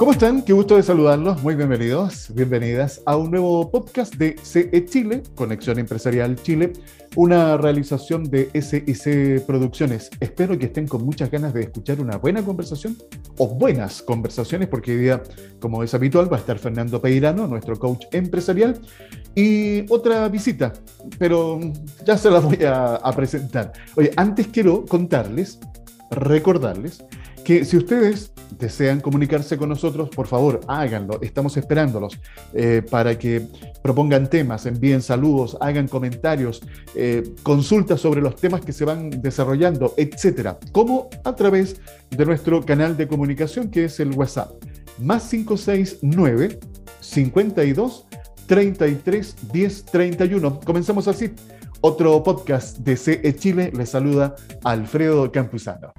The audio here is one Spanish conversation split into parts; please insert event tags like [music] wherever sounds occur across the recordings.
¿Cómo están? Qué gusto de saludarlos. Muy bienvenidos, bienvenidas a un nuevo podcast de CE Chile, Conexión Empresarial Chile, una realización de SIC Producciones. Espero que estén con muchas ganas de escuchar una buena conversación o buenas conversaciones, porque hoy día, como es habitual, va a estar Fernando Peirano, nuestro coach empresarial, y otra visita, pero ya se la voy a, a presentar. Oye, antes quiero contarles, recordarles, que si ustedes desean comunicarse con nosotros, por favor, háganlo. Estamos esperándolos eh, para que propongan temas, envíen saludos, hagan comentarios, eh, consultas sobre los temas que se van desarrollando, etcétera. Como a través de nuestro canal de comunicación que es el WhatsApp. Más 569 52 33 10 31. Comenzamos así. Otro podcast de CE Chile les saluda Alfredo Campuzano.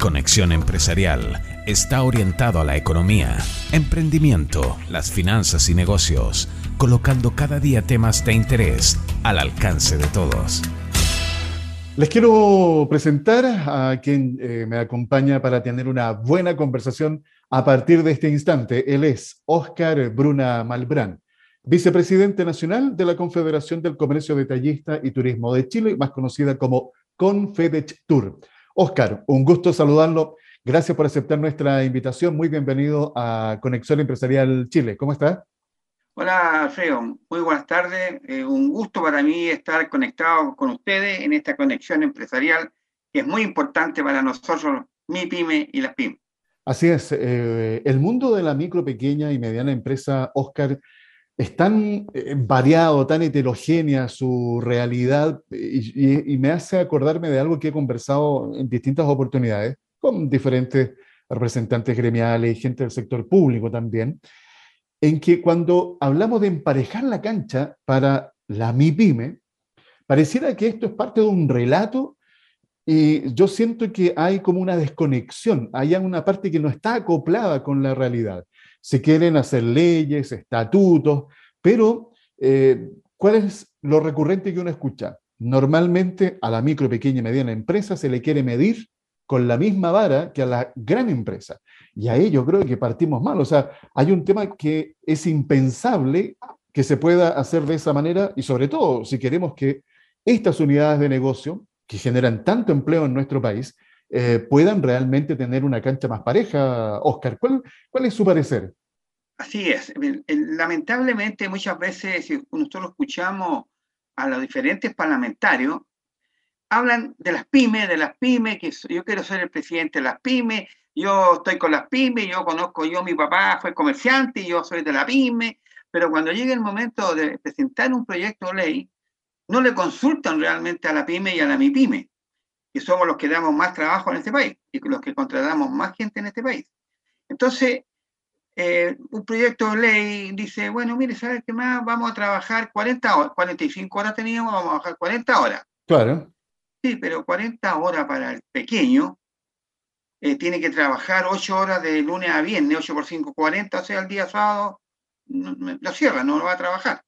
Conexión Empresarial está orientado a la economía, emprendimiento, las finanzas y negocios, colocando cada día temas de interés al alcance de todos. Les quiero presentar a quien eh, me acompaña para tener una buena conversación a partir de este instante. Él es Oscar Bruna Malbrán, vicepresidente nacional de la Confederación del Comercio Detallista y Turismo de Chile, más conocida como Confedech Tour. Oscar, un gusto saludarlo. Gracias por aceptar nuestra invitación. Muy bienvenido a Conexión Empresarial Chile. ¿Cómo está? Hola, Alfredo. Muy buenas tardes. Eh, un gusto para mí estar conectado con ustedes en esta conexión empresarial que es muy importante para nosotros, mi pyme y las pymes. Así es. Eh, el mundo de la micro, pequeña y mediana empresa, Oscar, es tan eh, variado, tan heterogénea su realidad y, me hace acordarme de algo que he conversado en distintas oportunidades con diferentes representantes gremiales y gente del sector público también, en que cuando hablamos de emparejar la cancha para la MIPYME, pareciera que esto es parte de un relato y yo siento que hay como una desconexión, hay una parte que no está acoplada con la realidad. Se quieren hacer leyes, estatutos, pero eh, ¿cuál es lo recurrente que uno escucha? Normalmente a la micro, pequeña y mediana empresa se le quiere medir con la misma vara que a la gran empresa. Y ahí yo creo que partimos mal. O sea, hay un tema que es impensable que se pueda hacer de esa manera y sobre todo si queremos que estas unidades de negocio que generan tanto empleo en nuestro país eh, puedan realmente tener una cancha más pareja. Oscar, ¿cuál, cuál es su parecer? Así es. Lamentablemente muchas veces, si nosotros escuchamos a los diferentes parlamentarios, hablan de las pymes, de las pymes, que yo quiero ser el presidente de las pymes, yo estoy con las pymes, yo conozco, yo, mi papá fue comerciante, y yo soy de la pyme, pero cuando llega el momento de presentar un proyecto de ley, no le consultan realmente a la pyme y a la MIPYME que somos los que damos más trabajo en este país y los que contratamos más gente en este país. Entonces, eh, un proyecto de ley dice, bueno, mire, ¿sabes qué más? Vamos a trabajar 40 horas, 45 horas teníamos, vamos a bajar 40 horas. Claro. Sí, pero 40 horas para el pequeño, eh, tiene que trabajar 8 horas de lunes a viernes, 8 por 5, 40, o sea, el día sábado lo cierra, no lo va a trabajar.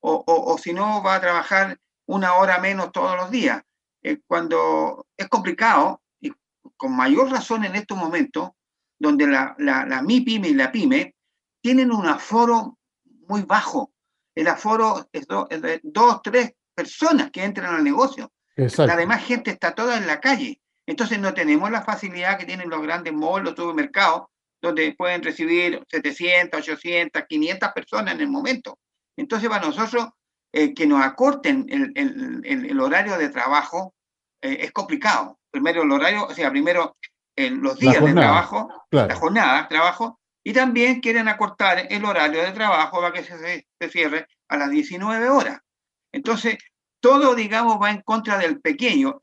O, o, o si no, va a trabajar una hora menos todos los días. Eh, cuando es complicado, y con mayor razón en estos momentos, donde la, la, la MIPYME y la PYME tienen un aforo muy bajo. El aforo es, de dos, tres personas que entran al negocio. La demás gente está toda en la calle. Entonces no tenemos la facilidad que tienen los grandes malls, los supermercados, donde pueden recibir 700, 800, 500 personas en el momento. Entonces para nosotros eh, que nos acorten el, el, el, horario de trabajo eh, es complicado. Primero el horario, o sea, primero los días de trabajo, la jornada de trabajo, y también quieren acortar el horario de trabajo para que se, se cierre a las 19 horas. Entonces, todo, digamos, va en contra del pequeño.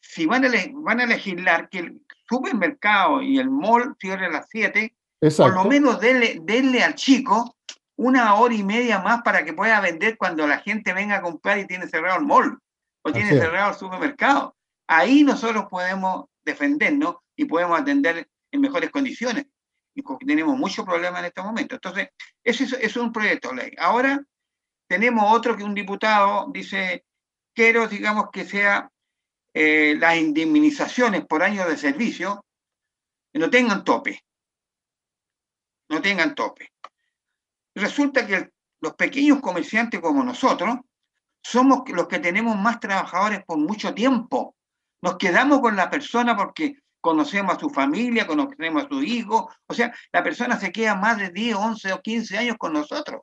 si van a, van a legislar que el supermercado y el mall cierre a las 7, por lo menos denle, denle al chico una hora y media más para que pueda vender cuando la gente venga a comprar y tiene cerrado el mall o tiene cerrado el supermercado. Ahí nosotros podemos defendernos y podemos atender en mejores condiciones. Y tenemos muchos problemas en este momento. Entonces, eso es, un proyecto de ley. Ahora tenemos otro que un diputado dice, quiero, digamos, que sea eh, las indemnizaciones por año de servicio no tengan tope. No tengan tope. Resulta que los pequeños comerciantes como nosotros somos los que tenemos más trabajadores por mucho tiempo. Nos quedamos con la persona porque conocemos a su familia, conocemos a su hijo. O sea, la persona se queda más de 10, 11 o 15 años con nosotros.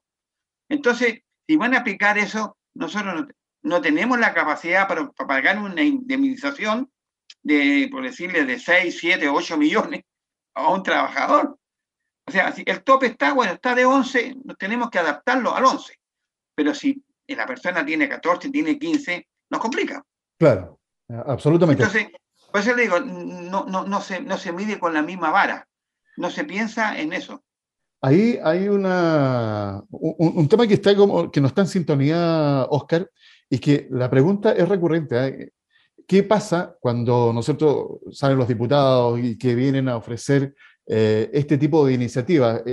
Entonces, si van a aplicar eso, nosotros no, tenemos la capacidad para, pagar una indemnización de, por decirle, de 6, 7, 8 millones a un trabajador. O sea, si el tope está, bueno, está de 11, tenemos que adaptarlo al 11. Pero si la persona tiene 14, tiene 15, nos complica. Claro, absolutamente. Entonces, por eso le digo, no, no, no, se, no se mide con la misma vara, no se piensa en eso. Ahí hay una, un, tema que, está como, que no está en sintonía, Oscar, y que la pregunta es recurrente. ¿eh? ¿Qué pasa cuando nosotros salen los diputados y que vienen a ofrecer eh, este tipo de iniciativas?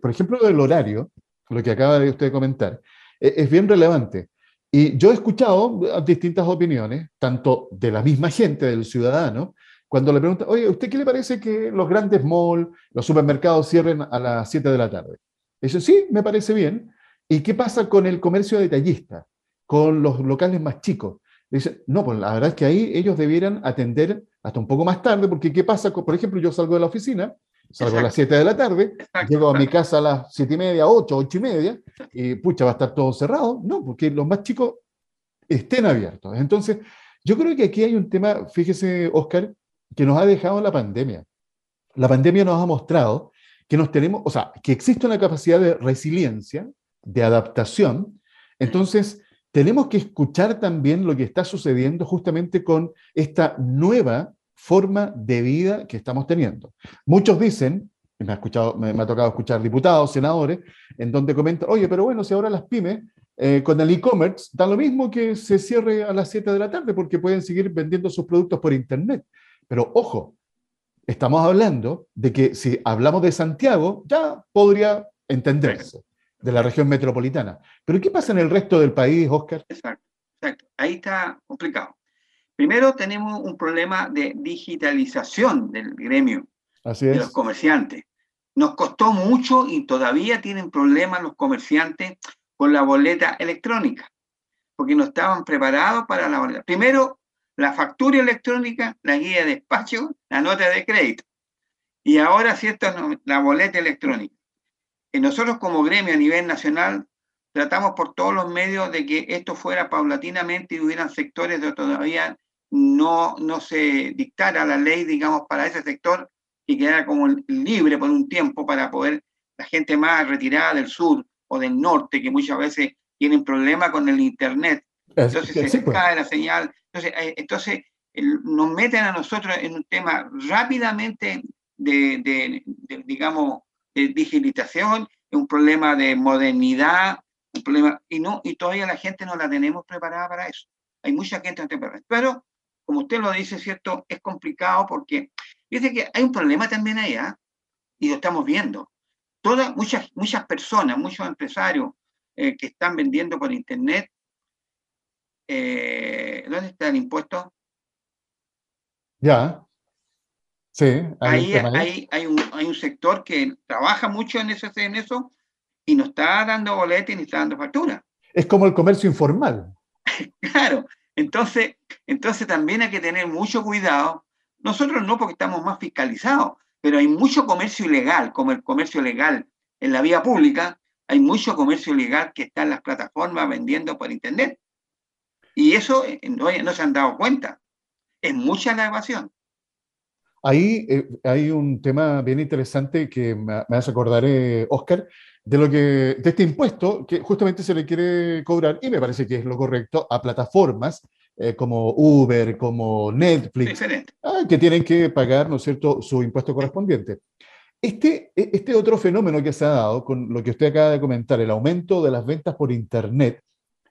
por ejemplo, el horario, lo que acaba de usted comentar, e, es bien relevante. Y yo he escuchado distintas opiniones, tanto de la misma gente, del ciudadano, cuando le preguntan, oye, ¿usted qué le parece que los grandes malls, los supermercados cierren a las 7 de la tarde? Dice, sí, me parece bien. ¿Y qué pasa con el comercio detallista, con los locales más chicos? Dice, no, pues la verdad es que ahí ellos debieran atender hasta un poco más tarde, porque ¿qué pasa? Por ejemplo, yo salgo de la oficina, salgo a las 7 de la tarde, llego a mi casa a las 7 y media, 8, 8 y media, y pucha, va a estar todo cerrado. No, porque los más chicos estén abiertos. Entonces, yo creo que aquí hay un tema, fíjese, Oscar, que nos ha dejado la pandemia. La pandemia nos ha mostrado que nos tenemos, o sea, que existe una capacidad de resiliencia, de adaptación. Entonces, tenemos que escuchar también lo que está sucediendo justamente con esta nueva forma de vida que estamos teniendo. Muchos dicen, me ha, escuchado, me, ha tocado escuchar diputados, senadores, en donde comentan, oye, pero bueno, si ahora las pymes eh, con el e-commerce da lo mismo que se cierre a las 7 de la tarde porque pueden seguir vendiendo sus productos por Internet. Pero ojo, estamos hablando de que si hablamos de Santiago, ya podría entenderse, de la región metropolitana. Pero ¿qué pasa en el resto del país, Oscar? Exacto, exacto. Ahí está complicado. Primero tenemos un problema de digitalización del gremio, de los comerciantes. Nos costó mucho y todavía tienen problemas los comerciantes con la boleta electrónica, porque no estaban preparados para la boleta. Primero, la factura electrónica, la guía de despacho, la nota de crédito. Y ahora, cierto, la boleta electrónica. Y nosotros como gremio a nivel nacional tratamos por todos los medios de que esto fuera paulatinamente y hubieran sectores donde todavía no, no se dictara la ley, digamos, para ese sector y quedara como libre por un tiempo para poder la gente más retirada del sur o del norte, que muchas veces tienen problemas con el Internet. Entonces se pues. cae la señal. Entonces, eh, entonces nos meten a nosotros en un tema rápidamente de, de, de digamos, de digitalización, un problema de modernidad, un problema, y, no, y todavía la gente no la tenemos preparada para eso. Hay mucha gente no preparada. Pero, como usted lo dice, ¿cierto? Es complicado porque, dice que hay un problema también allá, y lo estamos viendo. Todas, muchas, muchas personas, muchos empresarios eh, que están vendiendo por Internet, eh, ¿dónde está el impuesto? Ya. Sí. Ahí, hay, hay, un, hay un sector que trabaja mucho en, ese, en eso y no está dando boletín ni está dando factura. Es como el comercio informal. [laughs] claro, entonces, entonces también hay que tener mucho cuidado. Nosotros no porque estamos más fiscalizados, pero hay mucho comercio ilegal, como el comercio legal en la vía pública, hay mucho comercio ilegal que está en las plataformas vendiendo por internet. Y eso eh, no, no se han dado cuenta. Es mucha la evasión. Ahí eh, hay un tema bien interesante que me, me hace acordar, eh, Oscar, de, lo que, de este impuesto que justamente se le quiere cobrar, y me parece que es lo correcto, a plataformas eh, como Uber, como Netflix, ah, que tienen que pagar, ¿no es cierto?, su impuesto correspondiente. Este, e, este otro fenómeno que se ha dado con lo que usted acaba de comentar, el aumento de las ventas por Internet,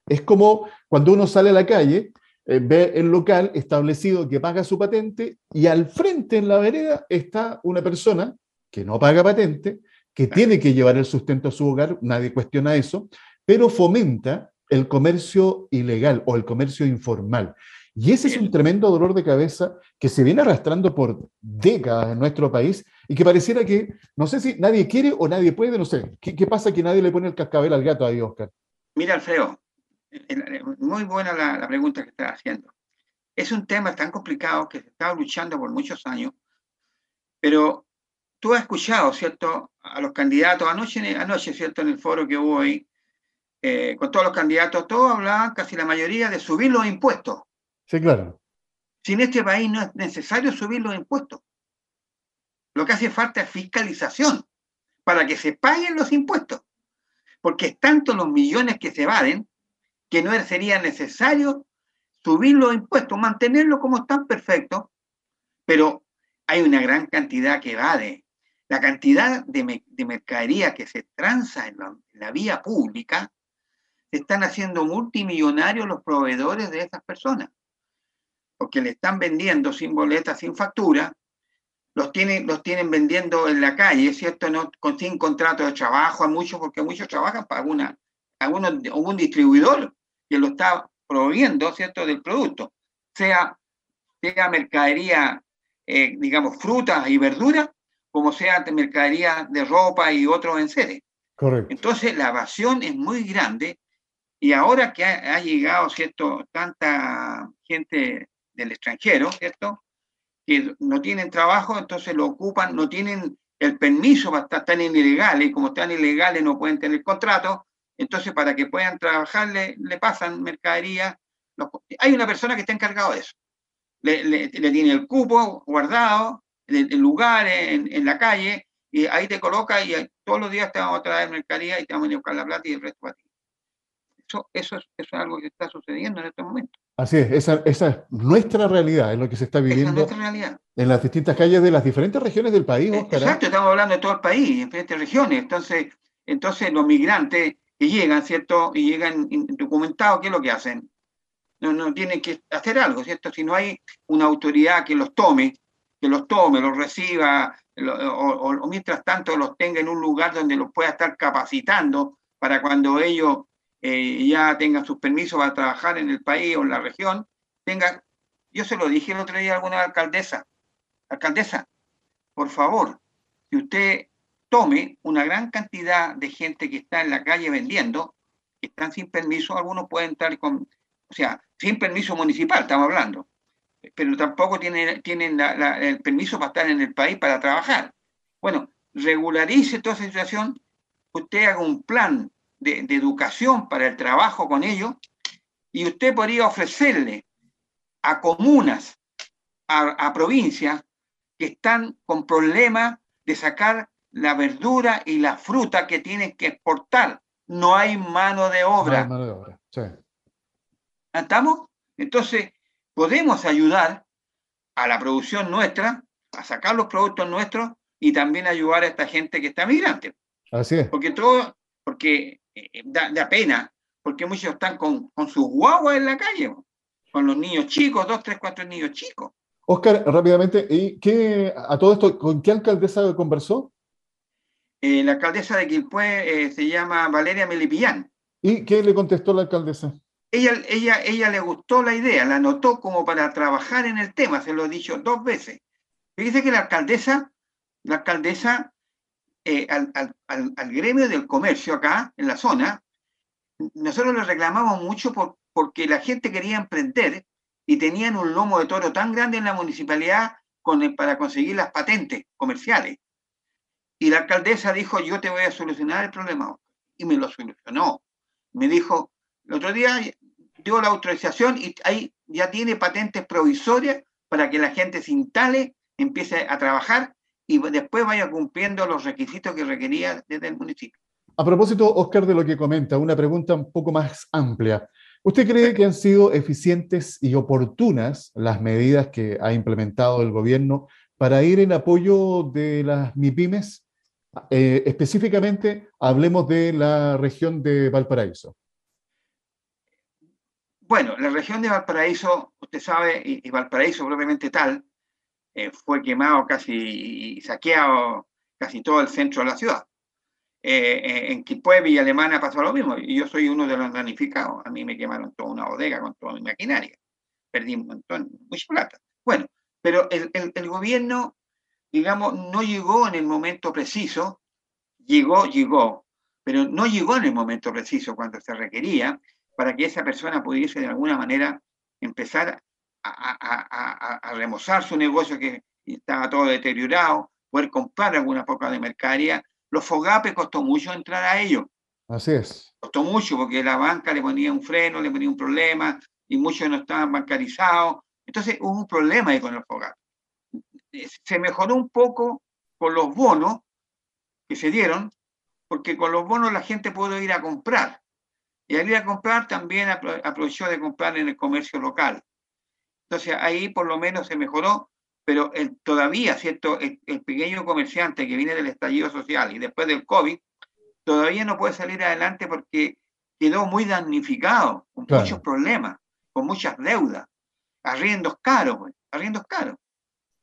es como cuando uno sale a la calle eh, ve el local establecido que paga su patente y al frente en la vereda está una persona que no paga patente, que tiene que llevar el sustento a su hogar, nadie cuestiona eso, pero fomenta el comercio ilegal o el comercio informal. Y ese es un tremendo dolor de cabeza que se viene arrastrando por décadas en nuestro país y que pareciera que, no sé si nadie quiere o nadie puede, no sé. ¿Qué, pasa que nadie le pone el cascabel al gato ahí, Oscar? Mira, Alfredo, muy buena la, la pregunta que estás haciendo. Es un tema tan complicado que se está luchando por muchos años, pero tú has escuchado, ¿cierto?, a los candidatos, anoche, anoche ¿cierto?, en el foro que hubo ahí, eh, con todos los candidatos, todos hablaban, casi la mayoría, de subir los impuestos. Sí, claro. Si en este país no es necesario subir los impuestos. Lo que hace falta es fiscalización para que se paguen los impuestos. Porque es tanto los millones que se evaden que no sería necesario subir los impuestos, mantenerlos como están perfectos, pero hay una gran cantidad que evade. La cantidad de, mercadería que se transa en la, vía pública, se están haciendo multimillonarios los proveedores de esas personas, porque le están vendiendo sin boleta, sin factura, los tienen, los tienen vendiendo en la calle, ¿cierto? No, con, sin contrato de trabajo a muchos, porque muchos trabajan para alguna, algún distribuidor que lo está proveyendo, ¿cierto?, del producto, sea, sea mercadería, eh, digamos, frutas y verduras, como sea mercadería de ropa y otros enseres. Correcto. Entonces, la evasión es muy grande y ahora que ha, llegado, ¿cierto?, tanta gente del extranjero, ¿cierto?, que no tienen trabajo, entonces lo ocupan, no tienen el permiso para estar tan ilegales, y como están ilegales no pueden tener contrato, entonces, para que puedan trabajar, le, pasan mercadería. hay una persona que está encargado de eso. Le, tiene el cupo guardado, el, lugar en, la calle, y ahí te coloca y todos los días te vamos a traer mercadería y te vamos a buscar la plata y el resto para ti. Eso, eso, es, eso es algo que está sucediendo en este momento. Así es, esa, esa, es nuestra realidad, es lo que se está viviendo en las distintas calles de las diferentes regiones del país. ¿eh? Exacto, estamos hablando de todo el país, en diferentes regiones. Entonces, entonces los migrantes que llegan, ¿cierto? Y llegan indocumentados, ¿qué es lo que hacen? No, no tienen que hacer algo, ¿cierto? Si no hay una autoridad que los tome, que los tome, los reciba, o, mientras tanto los tenga en un lugar donde los pueda estar capacitando para cuando ellos eh, ya tengan sus permisos para trabajar en el país o en la región, tengan, yo se lo dije el otro día a alguna alcaldesa, alcaldesa, por favor, si usted tome una gran cantidad de gente que está en la calle vendiendo, que están sin permiso, algunos pueden estar con, o sea, sin permiso municipal, estamos hablando, pero tampoco tienen, tienen el permiso para estar en el país para trabajar. Bueno, regularice toda esa situación, usted haga un plan de, educación para el trabajo con ellos y usted podría ofrecerle a comunas, a, a provincias que están con problemas de sacar la verdura y la fruta que tienen que exportar. No hay mano de obra. No hay mano de obra. Sí. ¿Estamos? Entonces, podemos ayudar a la producción nuestra, a sacar los productos nuestros y también ayudar a esta gente que está migrante. Así es. Porque todo, porque eh, da, pena, porque muchos están con, con sus guaguas en la calle, con los niños chicos, dos, tres, cuatro niños chicos. Oscar, rápidamente, ¿y qué, a todo esto, con qué alcaldesa conversó? Eh, la alcaldesa de Quilpué eh, se llama Valeria Melipillán. ¿Y qué le contestó la alcaldesa? Ella, ella, ella le gustó la idea, la anotó como para trabajar en el tema, se lo he dicho dos veces. Fíjese que la alcaldesa, la alcaldesa eh, al, gremio del comercio acá, en la zona, nosotros le reclamamos mucho por, porque la gente quería emprender y tenían un lomo de toro tan grande en la municipalidad para conseguir las patentes comerciales. Y la alcaldesa dijo, yo te voy a solucionar el problema. Y me lo solucionó. Me dijo, el otro día dio la autorización y ahí ya tiene patentes provisorias para que la gente se instale, empiece a trabajar y después vaya cumpliendo los requisitos que requería desde el municipio. A propósito, Oscar, de lo que comenta, una pregunta un poco más amplia. ¿Usted cree que han sido eficientes y oportunas las medidas que ha implementado el gobierno para ir en apoyo de las MIPIMES eh, específicamente, hablemos de la región de Valparaíso. Bueno, la región de Valparaíso, usted sabe, y, Valparaíso propiamente tal, eh, fue quemado casi y saqueado casi todo el centro de la ciudad. Eh, en Quilpue, Villa Alemana pasó lo mismo, y yo soy uno de los damnificados. A mí me quemaron toda una bodega con toda mi maquinaria. perdimos mucha plata. Bueno, pero el, el, gobierno, digamos, no llegó en el momento preciso, llegó, llegó, pero no llegó en el momento preciso cuando se requería para que esa persona pudiese de alguna manera empezar a, a, a, remozar su negocio que estaba todo deteriorado, poder comprar alguna poca de mercadería. Los fogapes costó mucho entrar a ellos. Así es. Costó mucho porque la banca le ponía un freno, le ponía un problema y muchos no estaban bancarizados. Entonces hubo un problema ahí con los fogapes. Se mejoró un poco con los bonos que se dieron, porque con los bonos la gente pudo ir a comprar. Y al ir a comprar también aprovechó de comprar en el comercio local. Entonces ahí por lo menos se mejoró, pero el, todavía, ¿cierto? El, pequeño comerciante que viene del estallido social y después del COVID, todavía no puede salir adelante porque quedó muy damnificado, con muchos problemas, con muchas deudas, arriendos caros, pues, arriendos caros.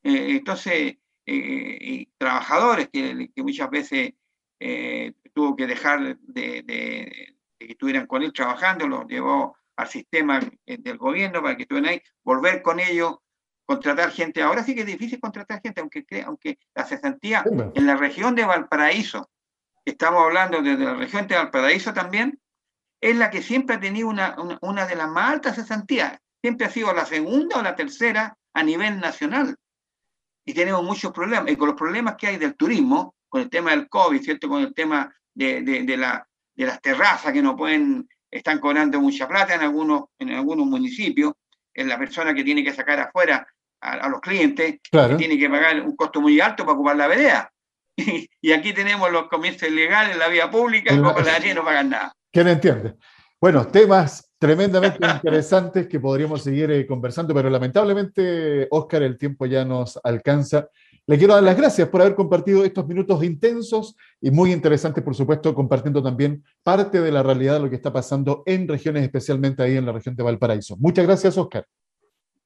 Eh, entonces, eh, trabajadores que, que, muchas veces eh, tuvo que dejar de, de, que estuvieran con él trabajando, los llevó al sistema del gobierno para que estuvieran ahí, volver con ellos, contratar gente. Ahora sí que es difícil contratar gente, aunque, aunque la cesantía en la región de Valparaíso, estamos hablando desde la región de Valparaíso también, es la que siempre ha tenido una, una, de las más altas cesantías. Siempre ha sido la segunda o la tercera a nivel nacional. Y tenemos muchos problemas. Y con los problemas que hay del turismo, con el tema del COVID, ¿cierto? Con el tema de, de, la, de las terrazas que no pueden, están cobrando mucha plata en algunos, en algunos municipios. Es la persona que tiene que sacar afuera a, los clientes, que tiene que pagar un costo muy alto para ocupar la vereda. [laughs] y aquí tenemos los comercios ilegales en la vía pública, como la no pagan nada. ¿Quién entiende? Bueno, temas tremendamente [laughs] interesantes que podríamos seguir eh, conversando, pero lamentablemente, Oscar, el tiempo ya nos alcanza. Le quiero dar las gracias por haber compartido estos minutos intensos y muy interesantes, por supuesto, compartiendo también parte de la realidad de lo que está pasando en regiones, especialmente ahí en la región de Valparaíso. Muchas gracias, Oscar.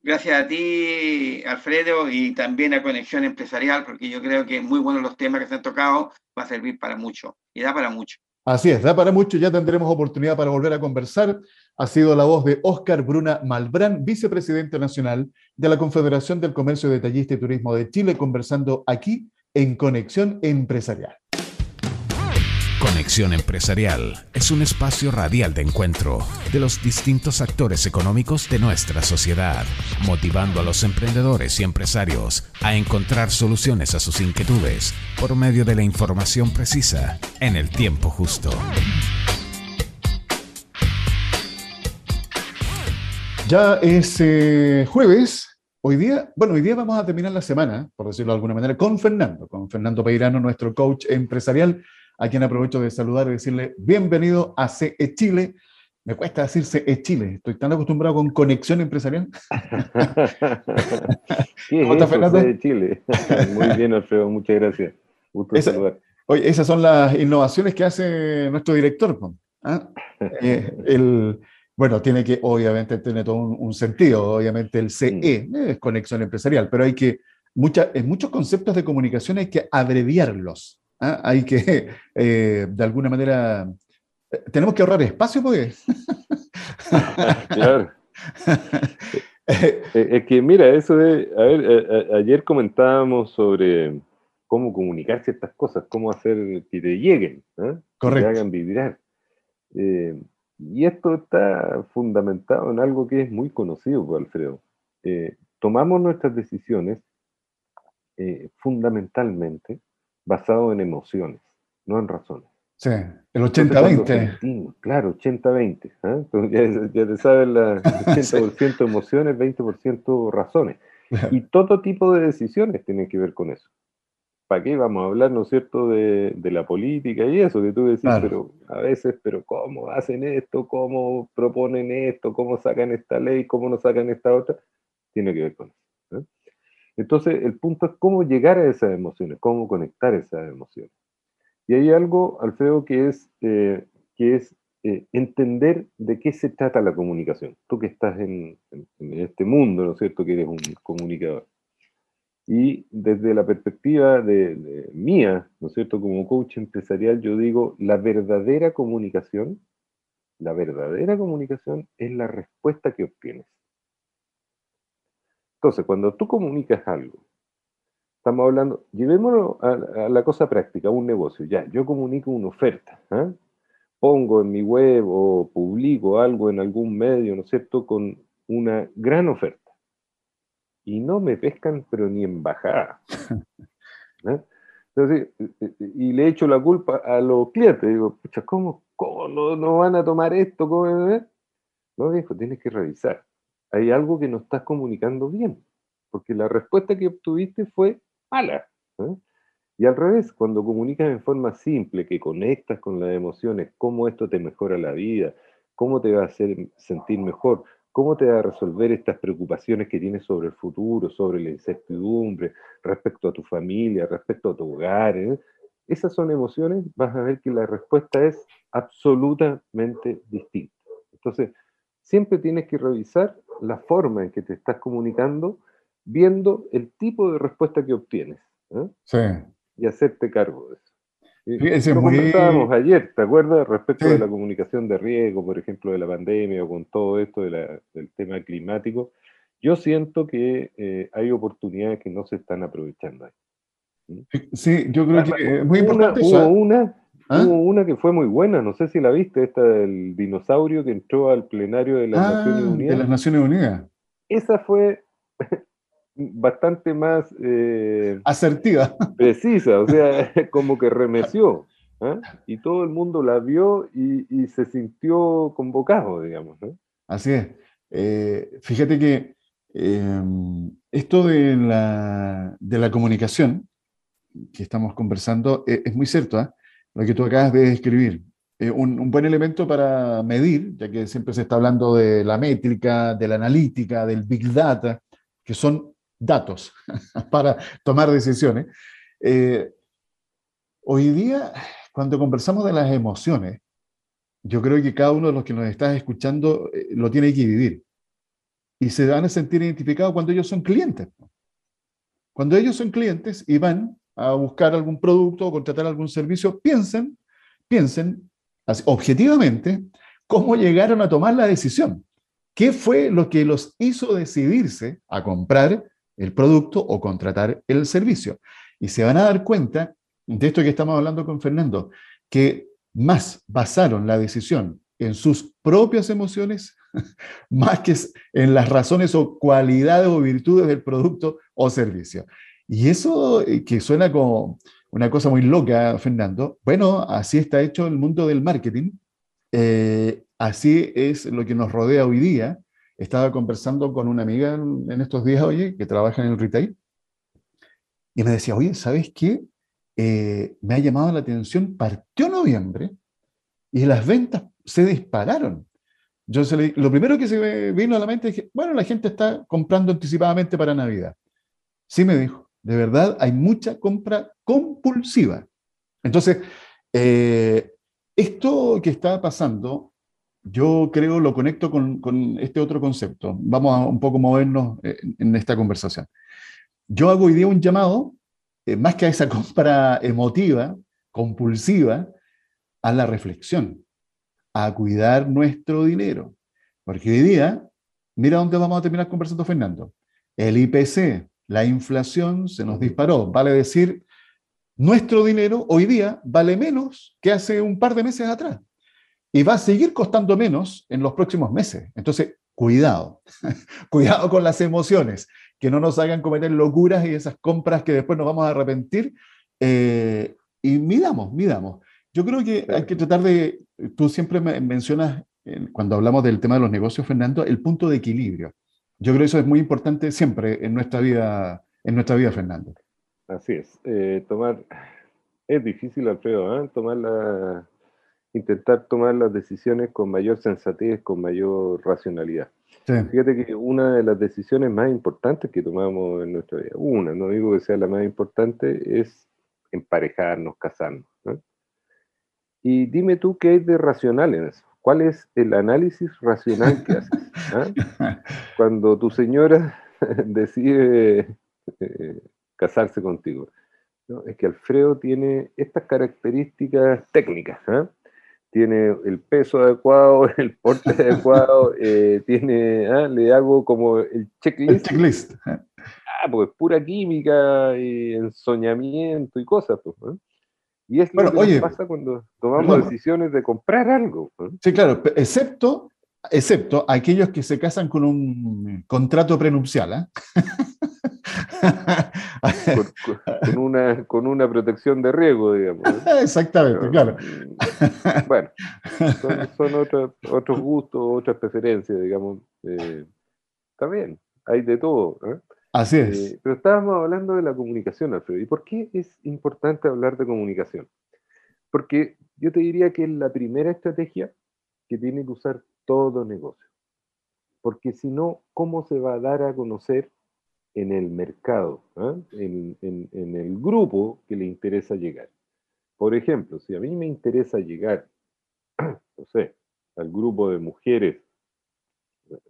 Gracias a ti, Alfredo, y también a Conexión Empresarial, porque yo creo que muy buenos los temas que se han tocado, va a servir para mucho, y da para mucho. Así es, da para mucho, ya tendremos oportunidad para volver a conversar. Ha sido la voz de Óscar Bruna Malbrán, vicepresidente nacional de la Confederación del Comercio Detallista y Turismo de Chile, conversando aquí en Conexión Empresarial. Conexión Empresarial es un espacio radial de encuentro de los distintos actores económicos de nuestra sociedad, motivando a los emprendedores y empresarios a encontrar soluciones a sus inquietudes por medio de la información precisa en el tiempo justo. Ya es eh, jueves. Hoy día, bueno, hoy día vamos a terminar la semana, por decirlo de alguna manera, con Fernando, con Fernando Peirano, nuestro coach empresarial a quien aprovecho de saludar y decirle bienvenido a CE Chile. Me cuesta decir CE Chile, estoy tan acostumbrado con conexión empresarial. [laughs] ¿Cómo estás, Fernando? CE Chile. [laughs] Muy bien, Alfredo, muchas gracias. Gusto saludar. Oye, esas son las innovaciones que hace nuestro director. ¿ah? [laughs] Eh, el, bueno, tiene que, obviamente, tener todo un, sentido. Obviamente, el CE mm. es conexión empresarial, pero hay que, mucha, en muchos conceptos de comunicación hay que abreviarlos. ¿ah? Hay que, [laughs] eh, de alguna manera, eh, tenemos que ahorrar espacio porque... [laughs] claro. [laughs] Eh, es que mira, eso de, a ver, ayer comentábamos sobre cómo comunicar ciertas cosas, cómo hacer que te lleguen, que te hagan vibrar. Y esto está fundamentado en algo que es muy conocido, pues, Alfredo. tomamos nuestras decisiones fundamentalmente basado en emociones, no en razones. Sí, el 80-20. Claro, 80-20. ¿eh? Ya, ya, te saben, la [laughs] 80% emociones, 20% razones. Y todo tipo de decisiones tienen que ver con eso. ¿Para qué vamos a hablar, no es cierto, de, de la política y eso que tú decís, pero a veces, pero ¿cómo hacen esto? ¿Cómo proponen esto? ¿Cómo sacan esta ley? ¿Cómo no sacan esta otra? Tiene que ver con eso. ¿eh? Entonces, el punto es cómo llegar a esas emociones, cómo conectar esas emociones. Y hay algo, Alfredo, que es, eh, que es eh, entender de qué se trata la comunicación. Tú que estás en, este mundo, ¿no es cierto?, que eres un comunicador. Y desde la perspectiva de, mía, ¿no es cierto?, como coach empresarial, yo digo, la verdadera comunicación, la verdadera comunicación es la respuesta que obtienes. Entonces, cuando tú comunicas algo, estamos hablando, llevémoslo a, la cosa práctica, un negocio. Ya, yo comunico una oferta, ¿ah? pongo en mi web o publico algo en algún medio, ¿no es cierto?, con una gran oferta. Y no me pescan, pero ni en bajada. [laughs] Entonces, y le echo la culpa a los clientes. Digo, pucha, ¿cómo, cómo no, van a tomar esto? ¿Cómo? No, viejo, tienes que revisar. Hay algo que no estás comunicando bien, porque la respuesta que obtuviste fue mala. ¿eh? Y al revés, cuando comunicas en forma simple, que conectas con las emociones, cómo esto te mejora la vida, cómo te va a hacer sentir mejor, cómo te va a resolver estas preocupaciones que tienes sobre el futuro, sobre la incertidumbre, respecto a tu familia, respecto a tu hogar. ¿eh? Esas son emociones, vas a ver que la respuesta es absolutamente distinta. Entonces, siempre tienes que revisar la forma en que te estás comunicando, viendo el tipo de respuesta que obtienes. ¿eh? Sí. Y hacerte cargo de eso. Eso muy... comentábamos ayer, ¿te acuerdas? Respecto de la comunicación de riesgo, por ejemplo, de la pandemia o con todo esto del tema climático, yo siento que eh, hay oportunidades que no se están aprovechando ahí. Sí, yo creo que es muy importante. Hubo, ¿eh? una, ¿Ah? hubo una que fue muy buena, no sé si la viste, esta del dinosaurio que entró al plenario de las ah, Naciones Unidas. De las Naciones Unidas. Esa fue [laughs] bastante más... Eh, Asertiva. Precisa, o sea, [laughs] [laughs] como que remeció. ¿ah? Y todo el mundo la vio y, se sintió convocado, digamos. Así es. Eh, fíjate que em, esto de la, de la, comunicación que estamos conversando eh, es muy cierto, ¿eh? lo que tú acabas de describir. Un, un, buen elemento para medir, ya que siempre se está hablando de la métrica, de la analítica, del big data, que son datos [laughs] para tomar decisiones. Eh, hoy día, cuando conversamos de las emociones, yo creo que cada uno de los que nos está escuchando eh, lo tiene que vivir. Y se van a sentir identificados cuando ellos son clientes. Cuando ellos son clientes y van a buscar algún producto o contratar algún servicio, piensen, piensen objetivamente cómo llegaron a tomar la decisión. ¿Qué fue lo que los hizo decidirse a comprar el producto o contratar el servicio. Y se van a dar cuenta de esto que estamos hablando con Fernando, que más basaron la decisión en sus propias emociones, [laughs] más que en las razones o cualidades o virtudes del producto o servicio. Y eso eh, que suena como una cosa muy loca, Fernando, bueno, así está hecho el mundo del marketing, eh, así es lo que nos rodea hoy día, estaba conversando con una amiga en, estos días, oye, que trabaja en el retail, y me decía, oye, ¿sabes qué? Eh, me ha llamado la atención, partió noviembre y las ventas se dispararon. Yo lo primero que se me vino a la mente es bueno, la gente está comprando anticipadamente para Navidad. Sí me dijo, de verdad hay mucha compra compulsiva. Entonces, eh, esto que está pasando yo creo lo conecto con, este otro concepto. Vamos a un poco movernos eh, en, esta conversación. Yo hago hoy día un llamado, eh, más que a esa [laughs] compra emotiva, compulsiva, a la reflexión, a cuidar nuestro dinero. Porque hoy día, mira dónde vamos a terminar conversando, Fernando. El IPC, la inflación se nos disparó. Vale decir, nuestro dinero hoy día vale menos que hace un par de meses atrás y va a seguir costando menos en los próximos meses. Entonces, cuidado, [laughs] cuidado con las emociones, que no nos hagan cometer locuras y esas compras que después nos vamos a arrepentir. Eh, y midamos, midamos. Yo creo que hay que tratar de, tú siempre mencionas, eh, cuando hablamos del tema de los negocios, Fernando, el punto de equilibrio. Yo creo que eso es muy importante siempre en nuestra vida, en nuestra vida Fernando. Así es. Eh, tomar, es difícil, Alfredo, tomar la, intentar tomar las decisiones con mayor sensatez, con mayor racionalidad. Fíjate que una de las decisiones más importantes que tomamos en nuestra vida, una, no digo que sea la más importante, es emparejarnos, casarnos. Y dime tú qué hay de racional en eso. ¿Cuál es el análisis racional que haces? [laughs] ¿ah? Cuando tu señora [laughs] decide eh, casarse contigo. Es que Alfredo tiene estas características técnicas. ¿ah? Tiene el peso adecuado, [laughs] el porte adecuado, eh, tiene, ah, le hago como el checklist. checklist. Ah, pues pura química y ensoñamiento y cosas. Pues, y es lo que pasa cuando tomamos decisiones de comprar algo. Sí, claro, excepto, excepto aquellos que se casan con un contrato prenupcial. [laughs] ¿eh? [laughs] con, una, con una protección de riesgo, digamos. [laughs] Exactamente, claro. Mm, bueno, son, [laughs] otros, otros gustos, otras preferencias, digamos. Eh, también, hay de todo. ¿eh? Así es. Eh, pero estábamos hablando de la comunicación, Alfredo. ¿Y por qué es importante hablar de comunicación? Porque yo te diría que es la primera estrategia que tiene que usar todo negocio. Porque si no, ¿cómo se va a dar a conocer en el mercado, ¿ah? en, el grupo que le interesa llegar. Por ejemplo, si a mí me interesa llegar, [clears throat] no sé, al grupo de mujeres,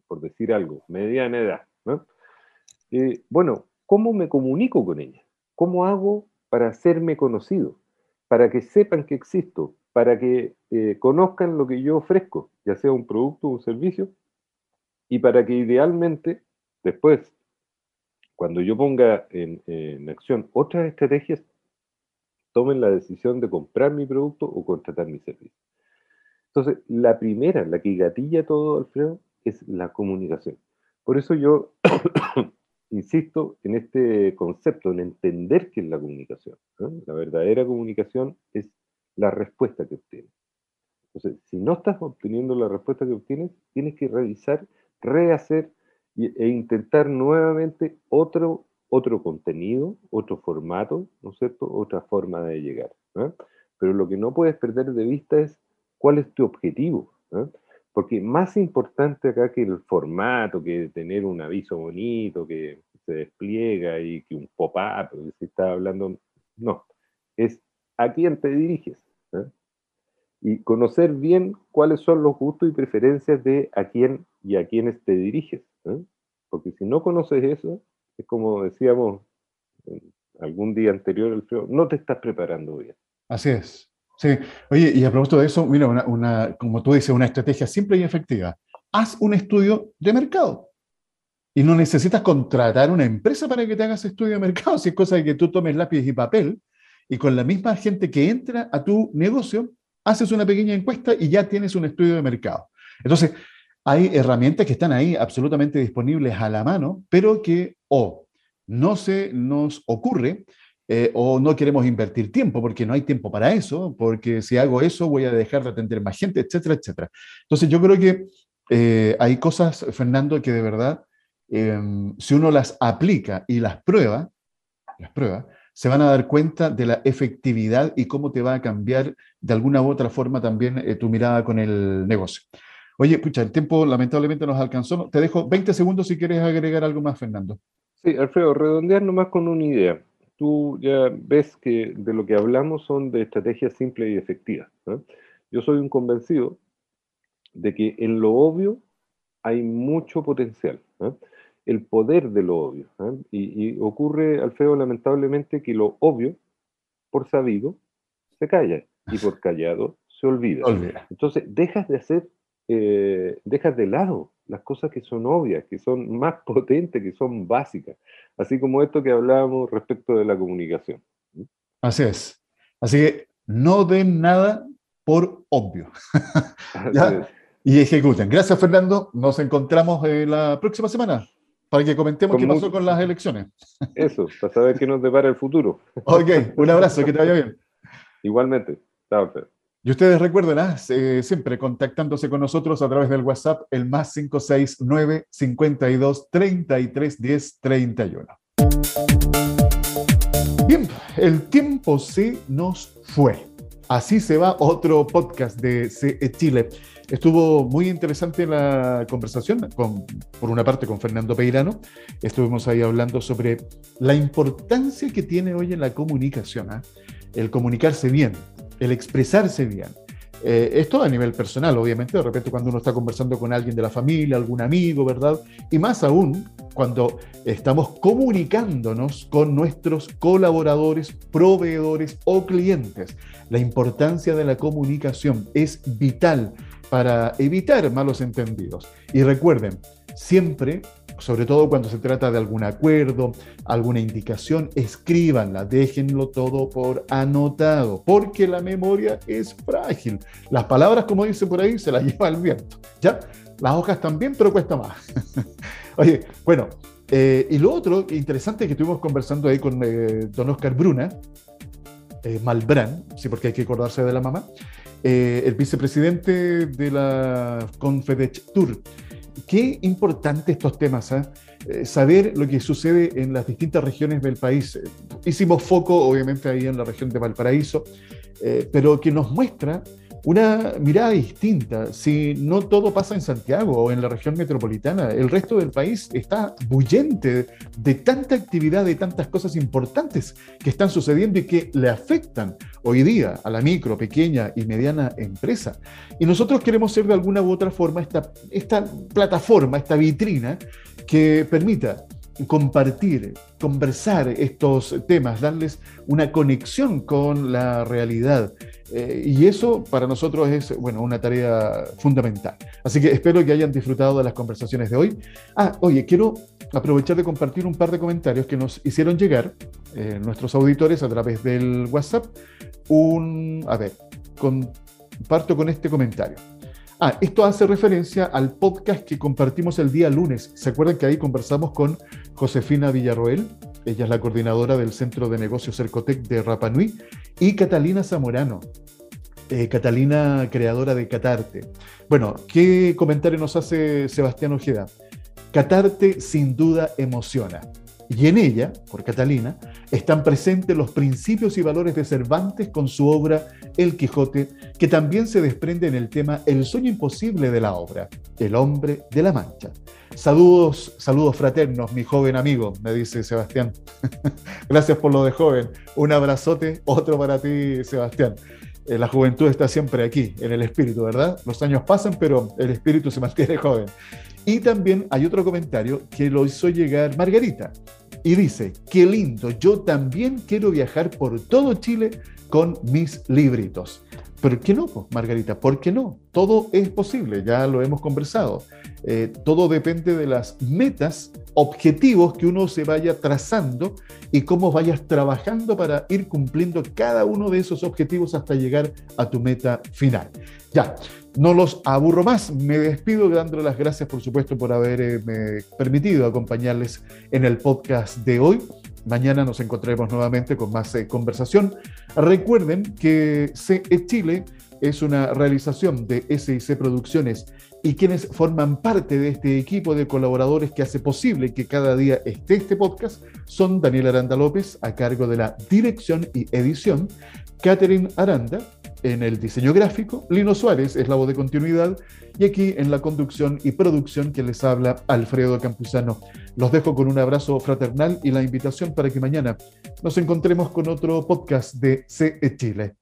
por decir algo, mediana edad, eh, bueno, ¿cómo me comunico con ellas? ¿Cómo hago para hacerme conocido? Para que sepan que existo, para que eh, conozcan lo que yo ofrezco, ya sea un producto o un servicio, y para que idealmente después cuando yo ponga en, acción otras estrategias, tomen la decisión de comprar mi producto o contratar mi servicio. Entonces, la primera, la que gatilla todo, Alfredo, es la comunicación. Por eso yo [coughs] insisto en este concepto, en entender qué es la comunicación. La verdadera comunicación es la respuesta que obtienes. Entonces, si no estás obteniendo la respuesta que obtienes, tienes que revisar, rehacer e intentar nuevamente otro, otro contenido, otro formato, ¿no es cierto? Otra forma de llegar. Pero lo que no puedes perder de vista es cuál es tu objetivo. Porque más importante acá que el formato, que tener un aviso bonito, que se despliega y que un pop-up, que se está hablando, no, es a quién te diriges. Y conocer bien cuáles son los gustos y preferencias de a quién y a quiénes te diriges. ¿eh? Porque si no conoces eso, es como decíamos algún día anterior, el frío, no te estás preparando bien. Así es. Sí. Oye, y a propósito de eso, mira, una, como tú dices, una estrategia simple y efectiva. Haz un estudio de mercado. Y no necesitas contratar una empresa para que te hagas estudio de mercado, si es cosa de que tú tomes lápiz y papel y con la misma gente que entra a tu negocio, haces una pequeña encuesta y ya tienes un estudio de mercado. Entonces, hay herramientas que están ahí absolutamente disponibles a la mano, pero que o no se nos ocurre eh, o no queremos invertir tiempo porque no hay tiempo para eso, porque si hago eso voy a dejar de atender más gente, etcétera, etcétera. Entonces yo creo que eh, hay cosas, Fernando, que de verdad, em, si uno las aplica y las prueba, las prueba, se van a dar cuenta de la efectividad y cómo te va a cambiar de alguna u otra forma también eh, tu mirada con el negocio. Oye, pucha, el tiempo lamentablemente nos alcanzó. Te dejo 20 segundos si quieres agregar algo más, Fernando. Sí, Alfredo, redondear nomás con una idea. Tú ya ves que de lo que hablamos son de estrategias simples y efectivas. Yo soy un convencido de que en lo obvio hay mucho potencial. El poder de lo obvio. Y, ocurre, Alfredo, lamentablemente, que lo obvio, por sabido, se calla y por [laughs] callado se olvida. olvida. Entonces, dejas de hacer eh, dejas de lado las cosas que son obvias, que son más [laughs] potentes, que son básicas, así como esto que hablábamos respecto de la comunicación. Así es. Así que no den nada por obvio. [laughs] Y ejecuten. Gracias, Fernando. Nos encontramos la próxima semana para que comentemos qué pasó con las elecciones. [laughs] Eso, para saber qué nos depara el futuro. [laughs] Ok, un abrazo, que te vaya bien. Igualmente. Chao, y ustedes recuerden, ¿ah? siempre contactándose con nosotros a través del WhatsApp, el más 569 52 33 10 31. Bien, el tiempo se nos fue. Así se va otro podcast de CE Chile. Estuvo muy interesante la conversación, con, por una parte con Fernando Peirano. Estuvimos ahí hablando sobre la importancia que tiene hoy en la comunicación, ¿ah? el comunicarse bien, el expresarse bien, Eh, esto a nivel personal, obviamente, de repente cuando uno está conversando con alguien de la familia, algún amigo, ¿verdad? Y más aún cuando estamos comunicándonos con nuestros colaboradores, proveedores o clientes. La importancia de la comunicación es vital para evitar malos entendidos. Y recuerden, siempre sobre todo cuando se trata de algún acuerdo, alguna indicación, escríbanla, déjenlo todo por anotado, porque la memoria es frágil. Las palabras, como dicen por ahí, se las [laughs] lleva el viento. ¿Ya? Las hojas también, pero cuesta más. [laughs] Oye, bueno, eh, y lo otro interesante que estuvimos conversando ahí con eh, don Oscar Bruna, eh, Malbrán, sí, porque hay que acordarse de la mamá, el vicepresidente de la Confedech Tour Qué importante estos temas, ¿eh? Eh, saber lo que sucede en las distintas regiones del país. Hicimos foco, obviamente, ahí en la región de Valparaíso, eh, pero que nos muestra una mirada distinta. Si no todo pasa en Santiago o en la región metropolitana, el resto del país está bullente de tanta actividad, de tantas cosas importantes que están sucediendo y que le afectan hoy día a la micro, pequeña y mediana empresa. Y nosotros queremos ser de alguna u otra forma esta, esta plataforma, esta vitrina que permita compartir, conversar estos temas, darles una conexión con la realidad. Eh, y eso para nosotros es bueno, una tarea fundamental. Así que espero que hayan disfrutado de las conversaciones de hoy. Ah, oye, quiero aprovechar de compartir un par de comentarios que nos hicieron llegar eh, nuestros auditores a través del WhatsApp. Un, a ver, comparto con este comentario. Ah, esto hace referencia al podcast que compartimos el día lunes. ¿Se acuerdan que ahí conversamos con Josefina Villarroel? Ella es la coordinadora del Centro de Negocios Cercotec de Rapanui. Y Catalina Zamorano, eh, Catalina, creadora de Catarte. Bueno, ¿qué comentario nos hace Sebastián Ojeda? Catarte sin duda emociona. Y en ella, por Catalina, están presentes los principios y valores de Cervantes con su obra El Quijote, que también se desprende en el tema El sueño imposible de la obra, El hombre de la mancha. Saludos, saludos fraternos, mi joven amigo, me dice Sebastián. [laughs] Gracias por lo de joven. Un abrazote, otro para ti, Sebastián. Eh, la juventud está siempre aquí, en el espíritu, ¿verdad? Los años pasan, pero el espíritu se mantiene joven. Y también hay otro comentario que lo hizo llegar Margarita y dice, qué lindo, yo también quiero viajar por todo Chile con mis libritos. ¿Por qué no, Margarita? ¿Por qué no? Todo es posible, ya lo hemos conversado. Eh, todo depende de las metas, objetivos que uno se vaya trazando y cómo vayas trabajando para ir cumpliendo cada uno de esos objetivos hasta llegar a tu meta final. Ya, no los aburro más, me despido dándole las gracias, por supuesto, por haberme permitido acompañarles en el podcast de hoy. Mañana nos encontraremos nuevamente con más eh, conversación. Recuerden que CE Chile es una realización de SIC Producciones y quienes forman parte de este equipo de colaboradores que hace posible que cada día esté este podcast son Daniel Aranda López a cargo de la dirección y edición, Catherine Aranda en el diseño gráfico, Lino Suárez es la voz de continuidad y aquí en la conducción y producción que les habla Alfredo Campuzano. Los dejo con un abrazo fraternal y la invitación para que mañana nos encontremos con otro podcast de CE Chile.